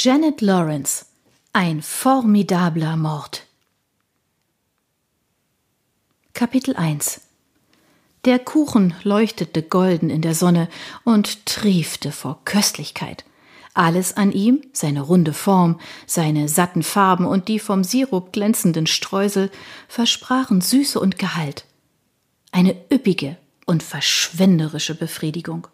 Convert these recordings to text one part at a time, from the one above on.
Janet Lawrence. Ein formidabler Mord. Kapitel 1 Der Kuchen leuchtete golden in der Sonne und triefte vor Köstlichkeit. Alles an ihm, seine runde Form, seine satten Farben und die vom Sirup glänzenden Streusel, versprachen Süße und Gehalt. Eine üppige und verschwenderische Befriedigung.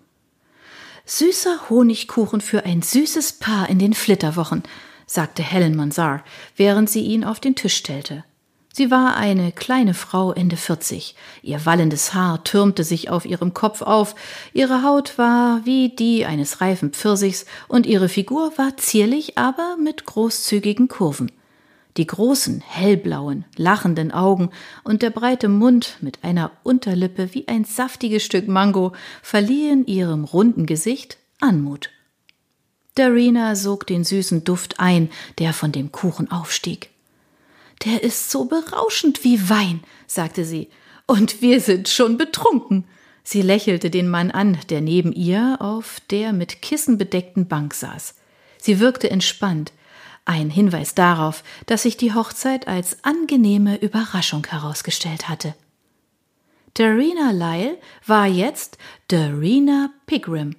Süßer Honigkuchen für ein süßes Paar in den Flitterwochen, sagte Helen Mansar, während sie ihn auf den Tisch stellte. Sie war eine kleine Frau Ende vierzig. Ihr wallendes Haar türmte sich auf ihrem Kopf auf, ihre Haut war wie die eines reifen Pfirsichs und ihre Figur war zierlich, aber mit großzügigen Kurven. Die großen, hellblauen, lachenden Augen und der breite Mund mit einer Unterlippe wie ein saftiges Stück Mango verliehen ihrem runden Gesicht Anmut. Darina sog den süßen Duft ein, der von dem Kuchen aufstieg. Der ist so berauschend wie Wein, sagte sie, und wir sind schon betrunken. Sie lächelte den Mann an, der neben ihr auf der mit Kissen bedeckten Bank saß. Sie wirkte entspannt, ein Hinweis darauf, dass sich die Hochzeit als angenehme Überraschung herausgestellt hatte. Darina Lyle war jetzt Darina Pigram.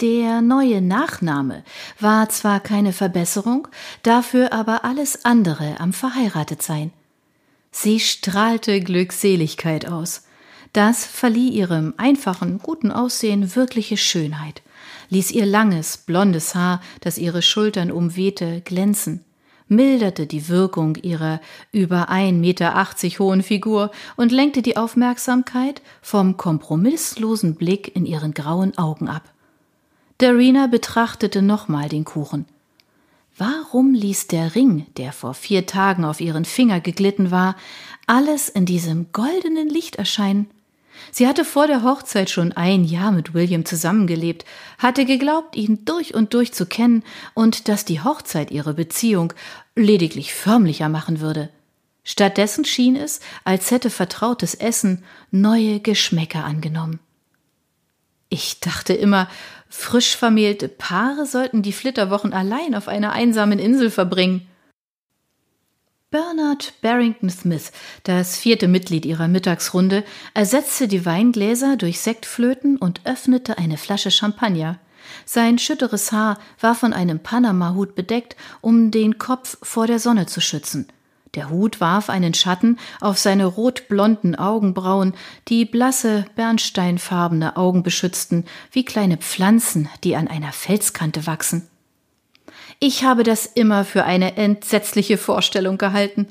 Der neue Nachname war zwar keine Verbesserung, dafür aber alles andere am Verheiratetsein. Sie strahlte Glückseligkeit aus. Das verlieh ihrem einfachen, guten Aussehen wirkliche Schönheit ließ ihr langes, blondes Haar, das ihre Schultern umwehte, glänzen, milderte die Wirkung ihrer über ein Meter achtzig hohen Figur und lenkte die Aufmerksamkeit vom kompromisslosen Blick in ihren grauen Augen ab. Darina betrachtete nochmal den Kuchen. Warum ließ der Ring, der vor vier Tagen auf ihren Finger geglitten war, alles in diesem goldenen Licht erscheinen? Sie hatte vor der Hochzeit schon ein Jahr mit William zusammengelebt, hatte geglaubt, ihn durch und durch zu kennen und dass die Hochzeit ihre Beziehung lediglich förmlicher machen würde. Stattdessen schien es, als hätte vertrautes Essen neue Geschmäcker angenommen. Ich dachte immer, frisch vermählte Paare sollten die Flitterwochen allein auf einer einsamen Insel verbringen. Bernard Barrington Smith, das vierte Mitglied ihrer Mittagsrunde, ersetzte die Weingläser durch Sektflöten und öffnete eine Flasche Champagner. Sein schütteres Haar war von einem Panama-Hut bedeckt, um den Kopf vor der Sonne zu schützen. Der Hut warf einen Schatten auf seine rotblonden Augenbrauen, die blasse, bernsteinfarbene Augen beschützten, wie kleine Pflanzen, die an einer Felskante wachsen. Ich habe das immer für eine entsetzliche Vorstellung gehalten.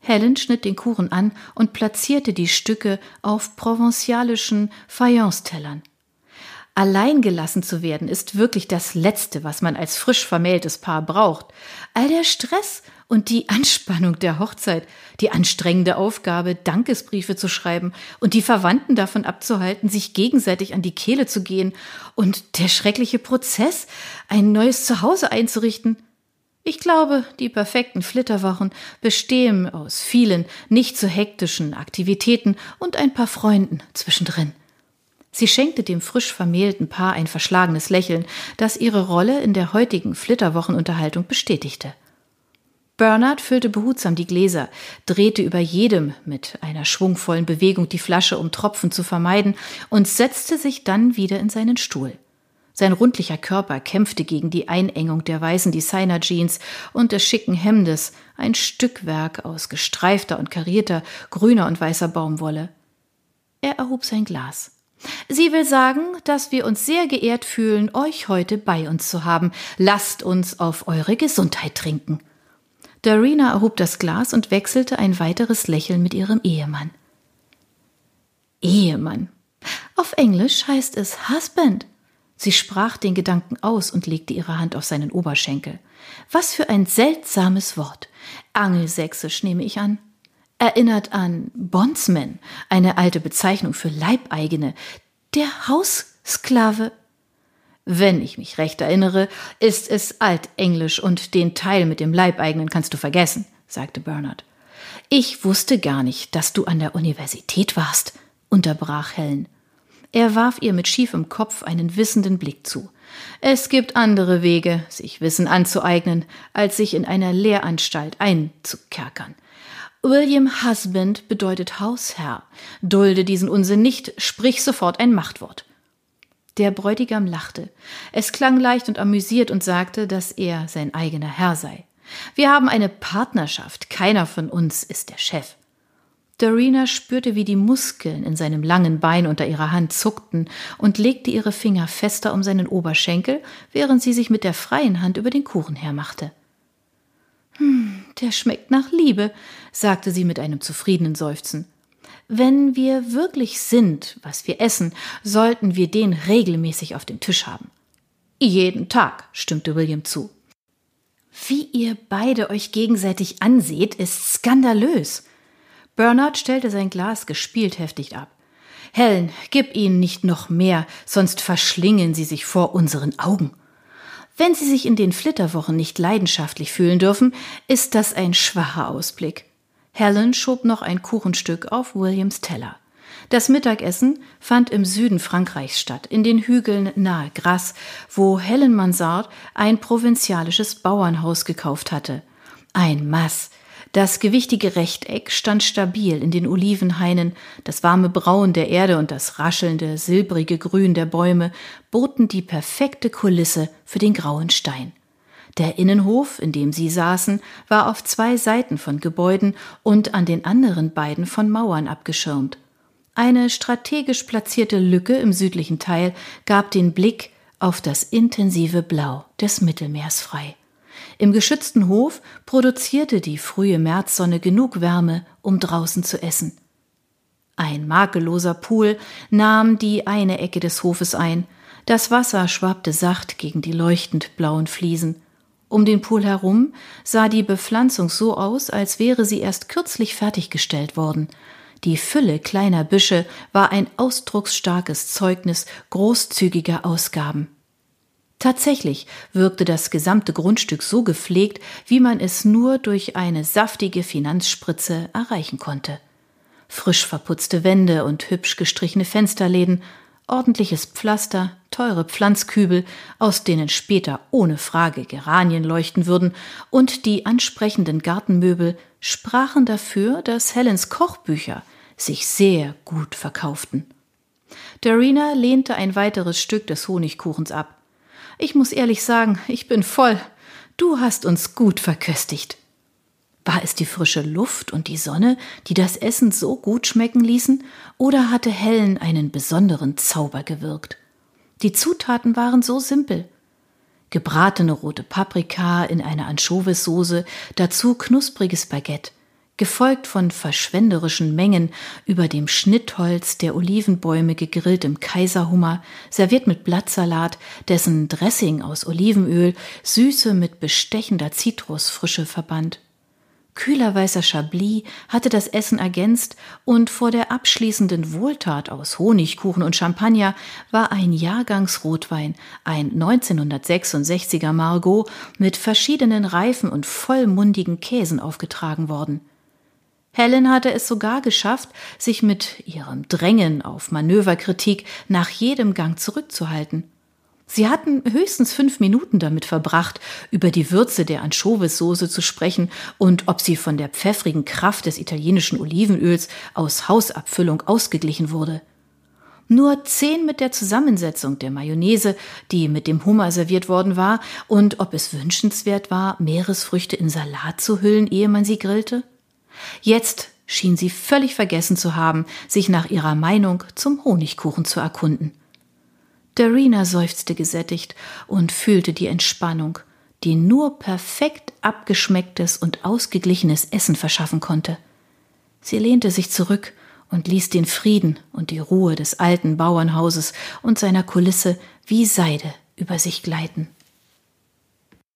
Helen schnitt den Kuchen an und platzierte die Stücke auf provencialischen Fayence-Tellern. Allein gelassen zu werden ist wirklich das Letzte, was man als frisch vermähltes Paar braucht. All der Stress und die Anspannung der Hochzeit, die anstrengende Aufgabe, Dankesbriefe zu schreiben und die Verwandten davon abzuhalten, sich gegenseitig an die Kehle zu gehen und der schreckliche Prozess, ein neues Zuhause einzurichten. Ich glaube, die perfekten Flitterwochen bestehen aus vielen nicht so hektischen Aktivitäten und ein paar Freunden zwischendrin. Sie schenkte dem frisch vermählten Paar ein verschlagenes Lächeln, das ihre Rolle in der heutigen Flitterwochenunterhaltung bestätigte. Bernard füllte behutsam die Gläser, drehte über jedem mit einer schwungvollen Bewegung die Flasche, um Tropfen zu vermeiden, und setzte sich dann wieder in seinen Stuhl. Sein rundlicher Körper kämpfte gegen die Einengung der weißen Designer-Jeans und des schicken Hemdes, ein Stückwerk aus gestreifter und karierter grüner und weißer Baumwolle. Er erhob sein Glas. Sie will sagen, dass wir uns sehr geehrt fühlen, euch heute bei uns zu haben. Lasst uns auf eure Gesundheit trinken. Darina erhob das Glas und wechselte ein weiteres Lächeln mit ihrem Ehemann. Ehemann. Auf Englisch heißt es Husband. Sie sprach den Gedanken aus und legte ihre Hand auf seinen Oberschenkel. Was für ein seltsames Wort. Angelsächsisch nehme ich an. Erinnert an Bondsman, eine alte Bezeichnung für Leibeigene. Der Haussklave wenn ich mich recht erinnere, ist es altenglisch und den Teil mit dem Leibeigenen kannst du vergessen, sagte Bernard. Ich wusste gar nicht, dass du an der Universität warst, unterbrach Helen. Er warf ihr mit schiefem Kopf einen wissenden Blick zu. Es gibt andere Wege, sich Wissen anzueignen, als sich in einer Lehranstalt einzukerkern. William Husband bedeutet Hausherr. Dulde diesen Unsinn nicht, sprich sofort ein Machtwort. Der Bräutigam lachte. Es klang leicht und amüsiert und sagte, dass er sein eigener Herr sei. Wir haben eine Partnerschaft, keiner von uns ist der Chef. Dorina spürte, wie die Muskeln in seinem langen Bein unter ihrer Hand zuckten und legte ihre Finger fester um seinen Oberschenkel, während sie sich mit der freien Hand über den Kuchen hermachte. Hm, der schmeckt nach Liebe, sagte sie mit einem zufriedenen Seufzen. Wenn wir wirklich sind, was wir essen, sollten wir den regelmäßig auf dem Tisch haben. Jeden Tag, stimmte William zu. Wie ihr beide euch gegenseitig anseht, ist skandalös. Bernard stellte sein Glas gespielt heftig ab. Helen, gib ihnen nicht noch mehr, sonst verschlingen sie sich vor unseren Augen. Wenn sie sich in den Flitterwochen nicht leidenschaftlich fühlen dürfen, ist das ein schwacher Ausblick. Helen schob noch ein Kuchenstück auf Williams Teller. Das Mittagessen fand im Süden Frankreichs statt, in den Hügeln nahe Grasse, wo Helen Mansard ein provinzialisches Bauernhaus gekauft hatte. Ein Mass, das gewichtige Rechteck stand stabil in den Olivenhainen, das warme Braun der Erde und das raschelnde, silbrige Grün der Bäume boten die perfekte Kulisse für den grauen Stein. Der Innenhof, in dem sie saßen, war auf zwei Seiten von Gebäuden und an den anderen beiden von Mauern abgeschirmt. Eine strategisch platzierte Lücke im südlichen Teil gab den Blick auf das intensive Blau des Mittelmeers frei. Im geschützten Hof produzierte die frühe Märzsonne genug Wärme, um draußen zu essen. Ein makelloser Pool nahm die eine Ecke des Hofes ein. Das Wasser schwappte sacht gegen die leuchtend blauen Fliesen. Um den Pool herum sah die Bepflanzung so aus, als wäre sie erst kürzlich fertiggestellt worden. Die Fülle kleiner Büsche war ein ausdrucksstarkes Zeugnis großzügiger Ausgaben. Tatsächlich wirkte das gesamte Grundstück so gepflegt, wie man es nur durch eine saftige Finanzspritze erreichen konnte. Frisch verputzte Wände und hübsch gestrichene Fensterläden, ordentliches Pflaster, teure Pflanzkübel, aus denen später ohne Frage Geranien leuchten würden, und die ansprechenden Gartenmöbel sprachen dafür, dass Helens Kochbücher sich sehr gut verkauften. Dorina lehnte ein weiteres Stück des Honigkuchens ab. Ich muss ehrlich sagen, ich bin voll. Du hast uns gut verköstigt. War es die frische Luft und die Sonne, die das Essen so gut schmecken ließen, oder hatte Helen einen besonderen Zauber gewirkt? Die Zutaten waren so simpel. Gebratene rote Paprika in einer Anchovissoße, dazu knuspriges Baguette, gefolgt von verschwenderischen Mengen über dem Schnittholz der Olivenbäume gegrillt im Kaiserhummer, serviert mit Blattsalat, dessen Dressing aus Olivenöl Süße mit bestechender Zitrusfrische verband. Kühler weißer Chablis hatte das Essen ergänzt und vor der abschließenden Wohltat aus Honigkuchen und Champagner war ein Jahrgangsrotwein, ein 1966er Margot mit verschiedenen reifen und vollmundigen Käsen aufgetragen worden. Helen hatte es sogar geschafft, sich mit ihrem Drängen auf Manöverkritik nach jedem Gang zurückzuhalten. Sie hatten höchstens fünf Minuten damit verbracht, über die Würze der Anchovissoße zu sprechen und ob sie von der pfeffrigen Kraft des italienischen Olivenöls aus Hausabfüllung ausgeglichen wurde. Nur zehn mit der Zusammensetzung der Mayonnaise, die mit dem Hummer serviert worden war, und ob es wünschenswert war, Meeresfrüchte in Salat zu hüllen, ehe man sie grillte? Jetzt schien sie völlig vergessen zu haben, sich nach ihrer Meinung zum Honigkuchen zu erkunden. Darina seufzte gesättigt und fühlte die Entspannung, die nur perfekt abgeschmecktes und ausgeglichenes Essen verschaffen konnte. Sie lehnte sich zurück und ließ den Frieden und die Ruhe des alten Bauernhauses und seiner Kulisse wie Seide über sich gleiten.